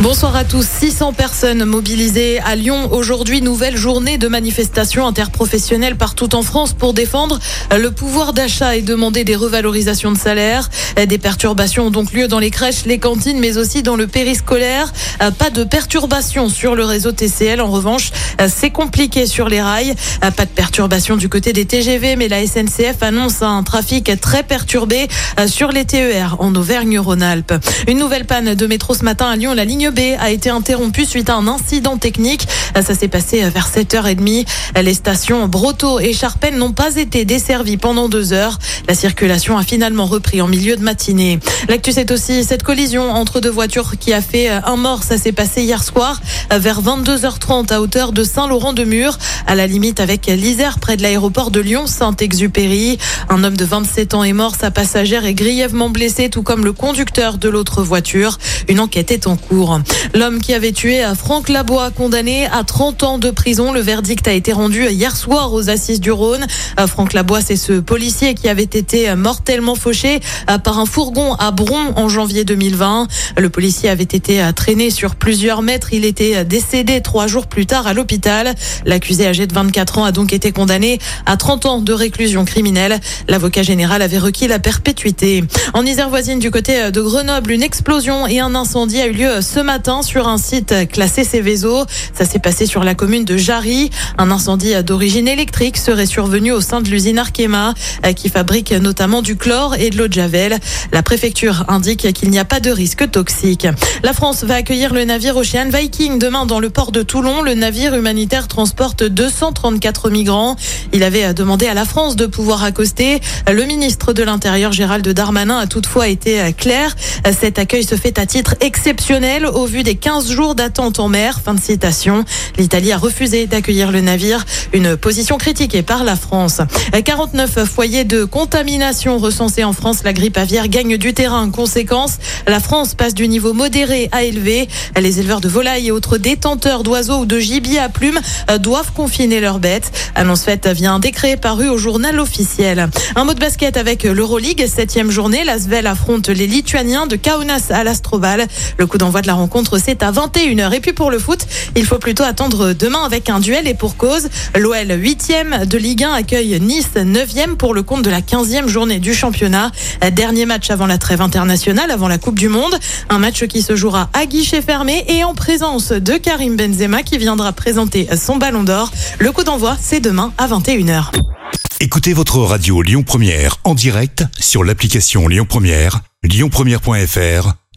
Bonsoir à tous. 600 personnes mobilisées à Lyon aujourd'hui. Nouvelle journée de manifestations interprofessionnelles partout en France pour défendre le pouvoir d'achat et demander des revalorisations de salaire. Des perturbations ont donc lieu dans les crèches, les cantines, mais aussi dans le périscolaire. Pas de perturbations sur le réseau TCL. En revanche, c'est compliqué sur les rails. Pas de perturbations du côté des TGV, mais la SNCF annonce un trafic très perturbé sur les TER en Auvergne-Rhône-Alpes. Une nouvelle panne de métro ce matin à Lyon. La ligne B a été interrompue suite à un incident technique. Ça s'est passé vers 7h30. Les stations Broto et Charpennes n'ont pas été desservies pendant deux heures. La circulation a finalement repris en milieu de matinée. L'actu, c'est aussi cette collision entre deux voitures qui a fait un mort. Ça s'est passé hier soir vers 22h30 à hauteur de Saint-Laurent-de-Mur, à la limite avec l'Isère près de l'aéroport de Lyon-Saint-Exupéry. Un homme de 27 ans est mort. Sa passagère est grièvement blessée, tout comme le conducteur de l'autre voiture. Une enquête est en cours. L'homme qui avait tué Franck Labois, condamné à 30 ans de prison. Le verdict a été rendu hier soir aux assises du Rhône. Franck Labois, c'est ce policier qui avait été mortellement fauché par un fourgon à Bron en janvier 2020. Le policier avait été traîné sur plusieurs mètres. Il était décédé trois jours plus tard à l'hôpital. L'accusé âgé de 24 ans a donc été condamné à 30 ans de réclusion criminelle. L'avocat général avait requis la perpétuité. En Isère voisine du côté de Grenoble, une explosion et un incendie a eu lieu ce matin sur un site classé Céveso. Ça s'est passé sur la commune de Jarry. Un incendie d'origine électrique serait survenu au sein de l'usine Arkema euh, qui fabrique notamment du chlore et de l'eau de javel. La préfecture indique qu'il n'y a pas de risque toxique. La France va accueillir le navire Ocean Viking demain dans le port de Toulon. Le navire humanitaire transporte 234 migrants. Il avait demandé à la France de pouvoir accoster. Le ministre de l'Intérieur Gérald Darmanin a toutefois été clair. Cet accueil se fait à titre exceptionnel au vu des 15 jours d'attente en mer. Fin de citation. L'Italie a refusé d'accueillir le navire, une position critiquée par la France. 49 foyers de contamination recensés en France. La grippe aviaire gagne du terrain. Conséquence, la France passe du niveau modéré à élevé. Les éleveurs de volailles et autres détenteurs d'oiseaux ou de gibier à plumes doivent confiner leurs bêtes. Annonce faite via un décret paru au journal officiel. Un mot de basket avec l'Euroleague, septième journée. L'Asvel affronte les Lituaniens de Kaunas à l'Astrobal. Le coup d'envoi de la rencontre, c'est à 21h. Et puis pour le foot, il faut plutôt attendre demain avec un duel et pour cause. L'OL 8e de Ligue 1 accueille Nice 9e pour le compte de la 15e journée du championnat. Dernier match avant la trêve internationale, avant la Coupe du Monde. Un match qui se jouera à guichet fermé et en présence de Karim Benzema qui viendra présenter son ballon d'or. Le coup d'envoi, c'est demain à 21h. Écoutez votre radio Lyon Première en direct sur l'application Lyon Première, lyonpremière.fr